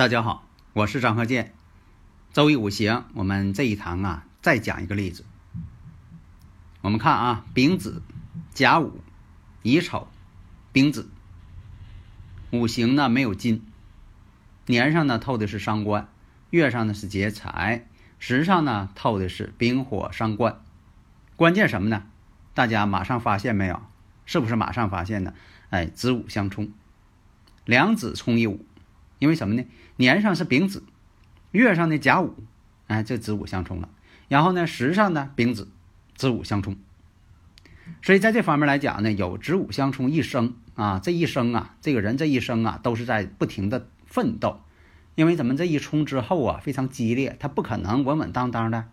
大家好，我是张鹤剑。周易五行，我们这一堂啊，再讲一个例子。我们看啊，丙子、甲午、乙丑、丙子，五行呢没有金，年上呢透的是伤官，月上呢是劫财，时上呢透的是丙火伤官。关键什么呢？大家马上发现没有？是不是马上发现呢？哎，子午相冲，两子冲一午。因为什么呢？年上是丙子，月上呢甲午，哎，这子午相冲了。然后呢，时上呢丙子，子午相冲。所以在这方面来讲呢，有子午相冲一生啊，这一生啊，这个人这一生啊，都是在不停的奋斗。因为咱们这一冲之后啊，非常激烈，他不可能稳稳当当的。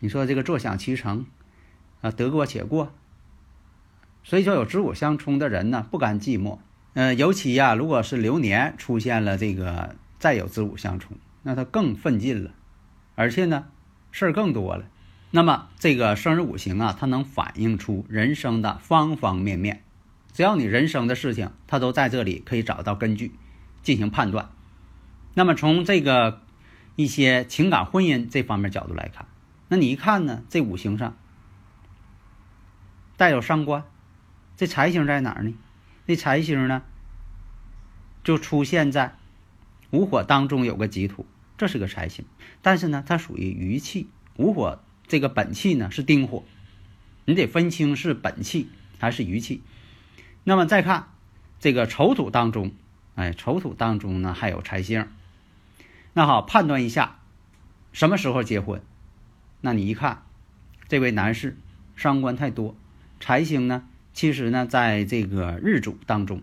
你说这个坐享其成啊，得过且过。所以说有子午相冲的人呢，不甘寂寞。呃，尤其呀，如果是流年出现了这个再有子午相冲，那他更奋进了，而且呢，事儿更多了。那么这个生日五行啊，它能反映出人生的方方面面。只要你人生的事情，它都在这里可以找到根据进行判断。那么从这个一些情感婚姻这方面角度来看，那你一看呢，这五行上带有伤官，这财星在哪儿呢？这财星呢，就出现在午火当中有个己土，这是个财星，但是呢，它属于余气。午火这个本气呢是丁火，你得分清是本气还是余气。那么再看这个丑土当中，哎，丑土当中呢还有财星。那好，判断一下什么时候结婚？那你一看，这位男士伤官太多，财星呢？其实呢，在这个日主当中，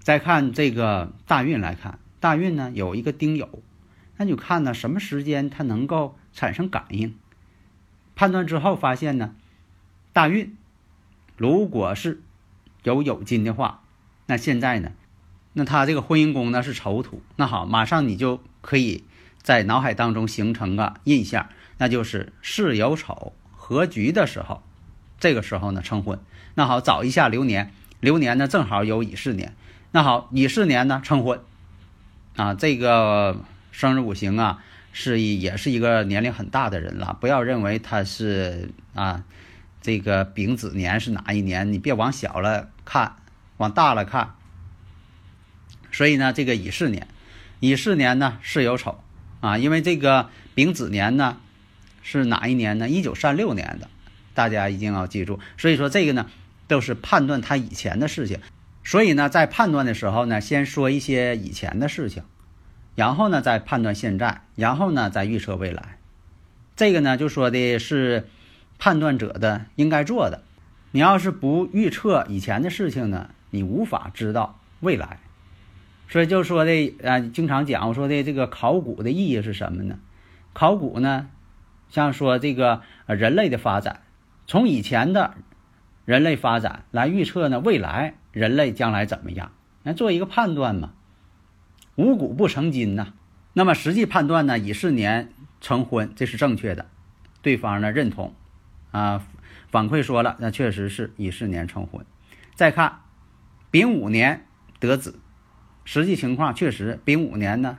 再看这个大运来看，大运呢有一个丁酉，那就看呢什么时间它能够产生感应。判断之后发现呢，大运如果是有酉金的话，那现在呢，那他这个婚姻宫呢是丑土，那好，马上你就可以在脑海当中形成个印象，那就是巳酉丑合局的时候。这个时候呢，成婚。那好，找一下流年，流年呢正好有乙巳年。那好，乙巳年呢成婚，啊，这个生日五行啊，是也是一个年龄很大的人了。不要认为他是啊，这个丙子年是哪一年？你别往小了看，往大了看。所以呢，这个乙巳年，乙巳年呢是有丑啊，因为这个丙子年呢是哪一年呢？一九三六年的。大家一定要记住，所以说这个呢，都是判断他以前的事情。所以呢，在判断的时候呢，先说一些以前的事情，然后呢再判断现在，然后呢再预测未来。这个呢就说的是判断者的应该做的。你要是不预测以前的事情呢，你无法知道未来。所以就说的啊，经常讲我说的这个考古的意义是什么呢？考古呢，像说这个人类的发展。从以前的人类发展来预测呢，未来人类将来怎么样？来做一个判断嘛。五谷不成金呐。那么实际判断呢，乙巳年成婚，这是正确的。对方呢认同，啊，反馈说了，那确实是乙巳年成婚。再看丙午年得子，实际情况确实丙午年呢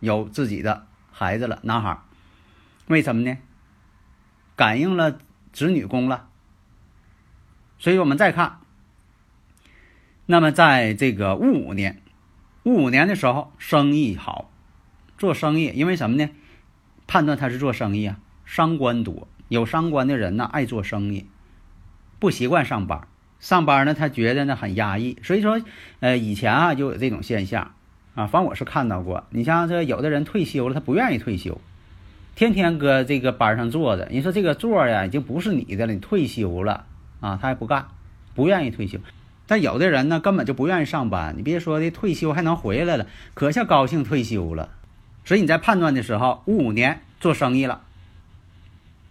有自己的孩子了，男孩。为什么呢？感应了。子女宫了，所以我们再看，那么在这个戊午年，戊午年的时候，生意好，做生意，因为什么呢？判断他是做生意啊，伤官多，有伤官的人呢，爱做生意，不习惯上班，上班呢，他觉得呢很压抑，所以说，呃，以前啊就有这种现象。啊，反正我是看到过，你像这有的人退休了，他不愿意退休，天天搁这个班上坐着。你说这个座呀，已经不是你的了，你退休了啊，他还不干，不愿意退休。但有的人呢，根本就不愿意上班。你别说的退休还能回来了，可下高兴退休了。所以你在判断的时候，戊午年做生意了，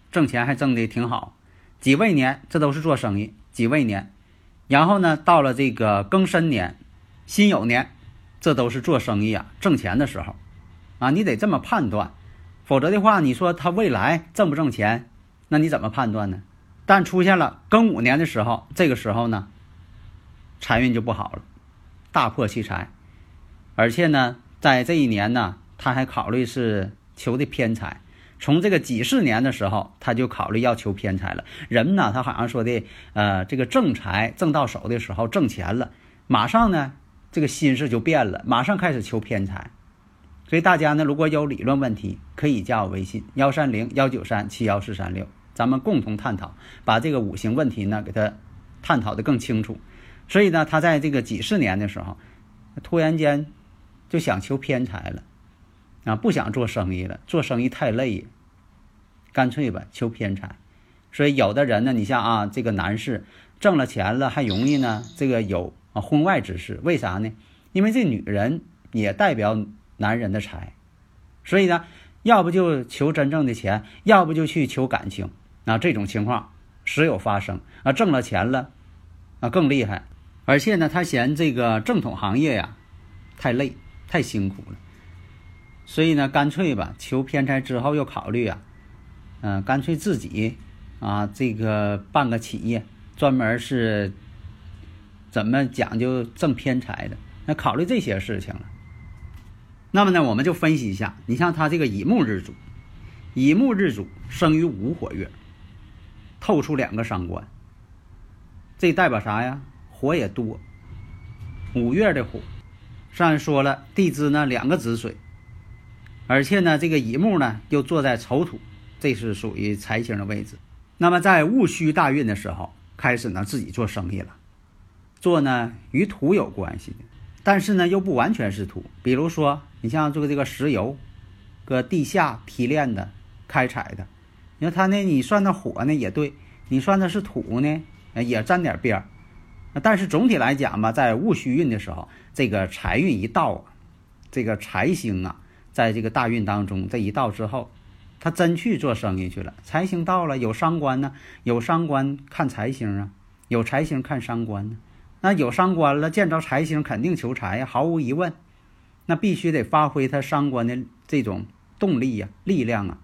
挣钱还挣的挺好。己未年，这都是做生意。己未年，然后呢，到了这个庚申年、辛酉年，这都是做生意啊，挣钱的时候，啊，你得这么判断。否则的话，你说他未来挣不挣钱，那你怎么判断呢？但出现了庚午年的时候，这个时候呢？财运就不好了，大破其财，而且呢，在这一年呢，他还考虑是求的偏财。从这个己巳年的时候，他就考虑要求偏财了。人呢，他好像说的，呃，这个正财挣到手的时候挣钱了，马上呢，这个心事就变了，马上开始求偏财。所以大家呢，如果有理论问题，可以加我微信幺三零幺九三七幺四三六，咱们共同探讨，把这个五行问题呢，给他探讨的更清楚。所以呢，他在这个几十年的时候，突然间就想求偏财了，啊，不想做生意了，做生意太累，干脆吧求偏财。所以有的人呢，你像啊，这个男士挣了钱了，还容易呢，这个有啊婚外之事。为啥呢？因为这女人也代表男人的财，所以呢，要不就求真正的钱，要不就去求感情。那这种情况时有发生啊，挣了钱了，啊更厉害。而且呢，他嫌这个正统行业呀太累、太辛苦了，所以呢，干脆吧，求偏财之后又考虑啊，嗯，干脆自己啊，这个办个企业，专门是怎么讲究挣偏财的，那考虑这些事情了。那么呢，我们就分析一下，你像他这个乙木日主，乙木日主生于午火月，透出两个伤官，这代表啥呀？火也多，五月的火，上面说了，地支呢两个子水，而且呢这个乙木呢又坐在丑土，这是属于财星的位置。那么在戊戌大运的时候，开始呢自己做生意了，做呢与土有关系，但是呢又不完全是土。比如说你像做这个石油，搁地下提炼的、开采的，你说他呢，你算的火呢也对，你算的是土呢，也沾点边儿。但是总体来讲吧，在戊戌运的时候，这个财运一到，这个财星啊，在这个大运当中这一到之后，他真去做生意去了。财星到了，有伤官呢，有伤官看财星啊，有财星看伤官呢。那有伤官了，见着财星肯定求财呀，毫无疑问。那必须得发挥他伤官的这种动力呀、力量啊。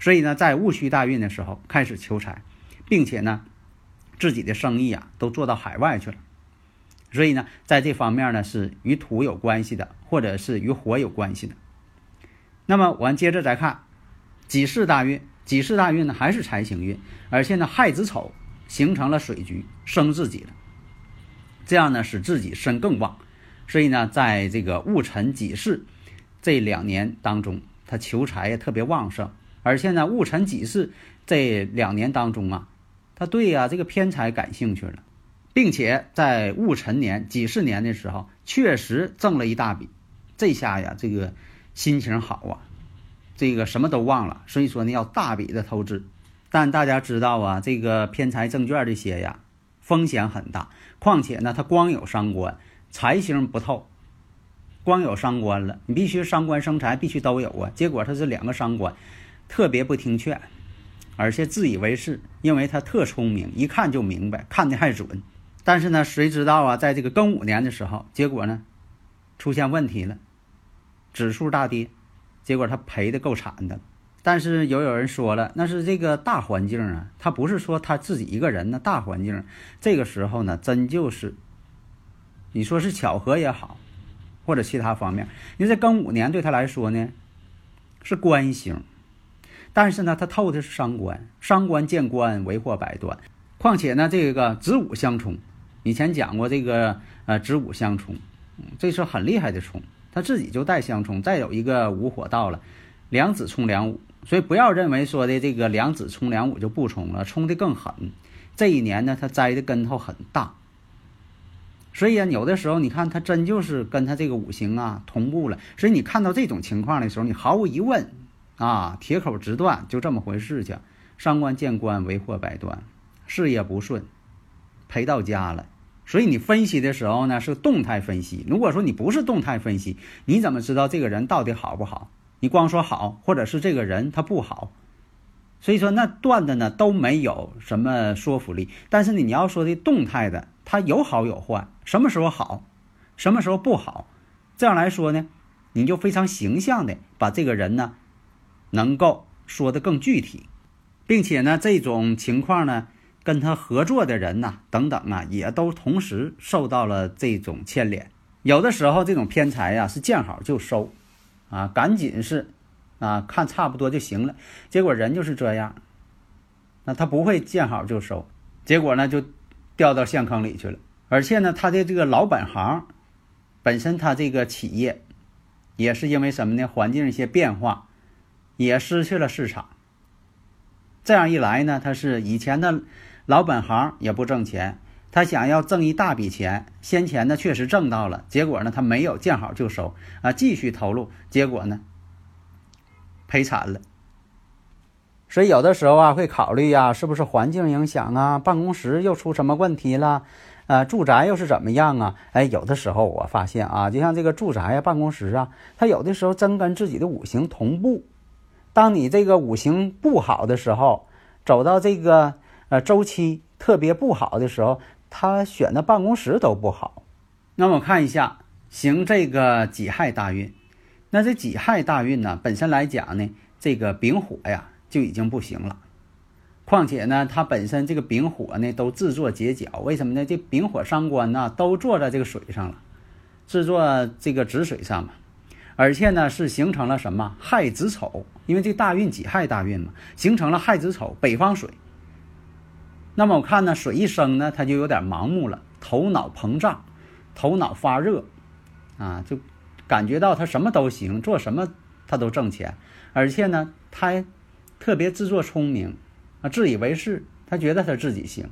所以呢，在戊戌大运的时候开始求财，并且呢。自己的生意啊，都做到海外去了，所以呢，在这方面呢，是与土有关系的，或者是与火有关系的。那么我们接着再看己巳大运，己巳大运呢还是财星运，而且呢亥子丑形成了水局，生自己了，这样呢使自己身更旺。所以呢，在这个戊辰己巳这两年当中，他求财也特别旺盛，而且呢戊辰己巳这两年当中啊。他对呀，这个偏财感兴趣了，并且在戊辰年、己巳年的时候，确实挣了一大笔。这下呀，这个心情好啊，这个什么都忘了。所以说呢，要大笔的投资。但大家知道啊，这个偏财证券这些呀，风险很大。况且呢，它光有伤官，财星不透，光有伤官了，你必须伤官生财，必须都有啊。结果他是两个伤官，特别不听劝。而且自以为是，因为他特聪明，一看就明白，看的还准。但是呢，谁知道啊，在这个庚午年的时候，结果呢，出现问题了，指数大跌，结果他赔的够惨的。但是有有人说了，那是这个大环境啊，他不是说他自己一个人呢，大环境这个时候呢，真就是，你说是巧合也好，或者其他方面，因为这庚午年对他来说呢，是官星。但是呢，他透的是伤官，伤官见官为祸百端。况且呢，这个子午相冲，以前讲过这个呃子午相冲，这是很厉害的冲，他自己就带相冲。再有一个午火到了，两子冲两午，所以不要认为说的这个两子冲两午就不冲了，冲的更狠。这一年呢，他栽的跟头很大。所以啊，有的时候你看他真就是跟他这个五行啊同步了。所以你看到这种情况的时候，你毫无疑问。啊，铁口直断，就这么回事情。伤官见官，为祸百端，事业不顺，赔到家了。所以你分析的时候呢，是动态分析。如果说你不是动态分析，你怎么知道这个人到底好不好？你光说好，或者是这个人他不好，所以说那断的呢都没有什么说服力。但是你要说的动态的，它有好有坏，什么时候好，什么时候不好，这样来说呢，你就非常形象的把这个人呢，能够说的更具体，并且呢，这种情况呢。跟他合作的人呐，等等啊，也都同时受到了这种牵连。有的时候这种偏财呀，是见好就收，啊，赶紧是，啊，看差不多就行了。结果人就是这样，那他不会见好就收，结果呢就掉到陷坑里去了。而且呢，他的这个老本行，本身他这个企业，也是因为什么呢？环境一些变化，也失去了市场。这样一来呢，他是以前的。老本行也不挣钱，他想要挣一大笔钱，先前呢确实挣到了，结果呢他没有见好就收啊，继续投入，结果呢赔惨了。所以有的时候啊会考虑呀，是不是环境影响啊，办公室又出什么问题了，呃，住宅又是怎么样啊？哎，有的时候我发现啊，就像这个住宅呀、办公室啊，它有的时候真跟自己的五行同步。当你这个五行不好的时候，走到这个。呃，周期特别不好的时候，他选的办公室都不好。那么看一下，行这个己亥大运，那这己亥大运呢，本身来讲呢，这个丙火呀就已经不行了。况且呢，它本身这个丙火呢都制作结角，为什么呢？这丙火伤官呢都坐在这个水上了，制作这个子水上嘛。而且呢是形成了什么亥子丑？因为这大运己亥大运嘛，形成了亥子丑，北方水。那么我看呢，水一生呢，他就有点盲目了，头脑膨胀，头脑发热，啊，就感觉到他什么都行，做什么他都挣钱，而且呢，他特别自作聪明，啊，自以为是，他觉得他自己行。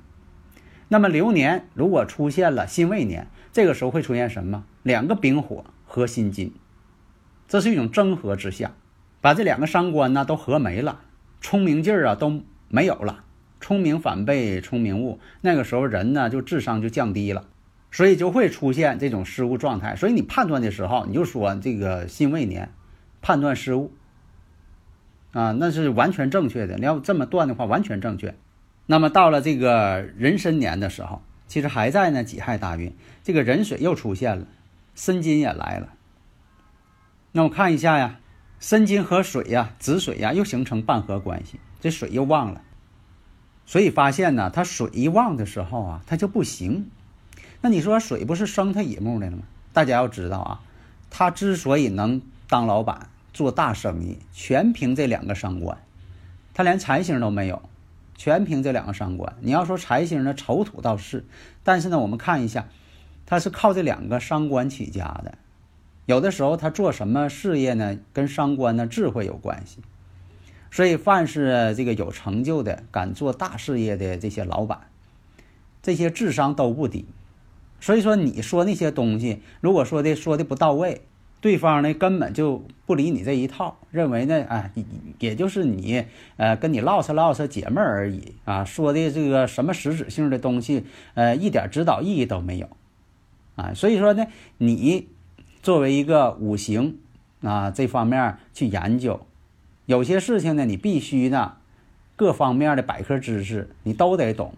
那么流年如果出现了辛未年，这个时候会出现什么？两个丙火合辛金，这是一种争合之下，把这两个伤官呢都合没了，聪明劲儿啊都没有了。聪明反被聪明误，那个时候人呢就智商就降低了，所以就会出现这种失误状态。所以你判断的时候，你就说这个辛未年判断失误啊，那是完全正确的。你要这么断的话，完全正确。那么到了这个壬申年的时候，其实还在呢己亥大运，这个壬水又出现了，申金也来了。那我看一下呀，申金和水呀、子水呀又形成半合关系，这水又旺了。所以发现呢，他水一旺的时候啊，他就不行。那你说水不是生他乙木的了吗？大家要知道啊，他之所以能当老板做大生意，全凭这两个商官。他连财星都没有，全凭这两个商官。你要说财星呢，丑土倒是，但是呢，我们看一下，他是靠这两个商官起家的。有的时候他做什么事业呢，跟商官的智慧有关系。所以，凡是这个有成就的、敢做大事业的这些老板，这些智商都不低。所以说，你说那些东西，如果说的说的不到位，对方呢根本就不理你这一套，认为呢，啊，也就是你呃跟你唠扯唠扯解闷而已啊，说的这个什么实质性的东西，呃，一点指导意义都没有啊。所以说呢，你作为一个五行啊这方面去研究。有些事情呢，你必须呢，各方面的百科知识你都得懂，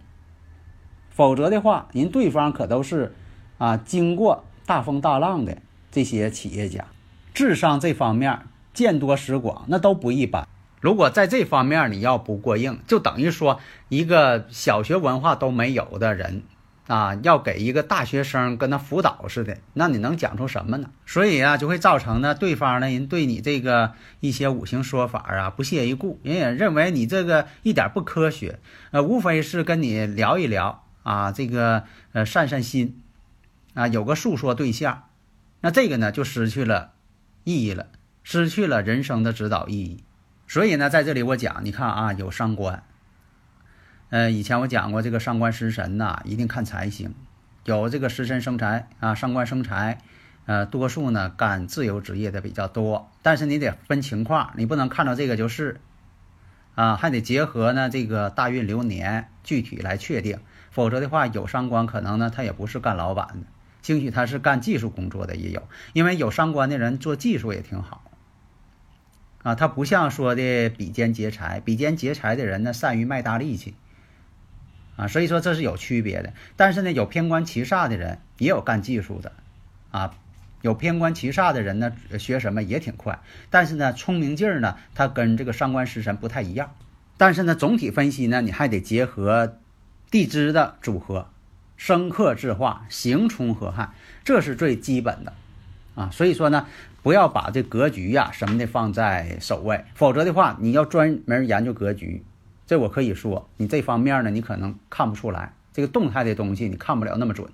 否则的话，人对方可都是啊经过大风大浪的这些企业家，智商这方面见多识广，那都不一般。如果在这方面你要不过硬，就等于说一个小学文化都没有的人。啊，要给一个大学生跟他辅导似的，那你能讲出什么呢？所以啊，就会造成呢，对方呢人对你这个一些五行说法啊不屑一顾，人也认为你这个一点不科学，呃，无非是跟你聊一聊啊，这个呃散散心，啊，有个诉说对象，那这个呢就失去了意义了，失去了人生的指导意义。所以呢，在这里我讲，你看啊，有伤官。呃，以前我讲过，这个伤官食神呐，一定看财星，有这个食神生财啊，伤官生财，呃，多数呢干自由职业的比较多，但是你得分情况，你不能看到这个就是，啊，还得结合呢这个大运流年具体来确定，否则的话有伤官可能呢他也不是干老板的，兴许他是干技术工作的也有，因为有伤官的人做技术也挺好，啊，他不像说的比肩劫财，比肩劫财的人呢善于卖大力气，啊，所以说这是有区别的，但是呢有偏官七煞的人也有干技术的，啊。有偏官七煞的人呢，学什么也挺快，但是呢，聪明劲儿呢，他跟这个伤官食神不太一样。但是呢，总体分析呢，你还得结合地支的组合，生克制化，刑冲合害，这是最基本的啊。所以说呢，不要把这格局呀什么的放在首位，否则的话，你要专门研究格局，这我可以说，你这方面呢，你可能看不出来这个动态的东西，你看不了那么准。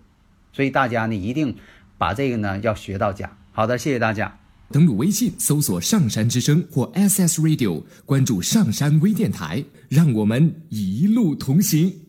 所以大家呢，一定。把这个呢要学到家。好的，谢谢大家。登录微信搜索“上山之声”或 SS Radio，关注上山微电台，让我们一路同行。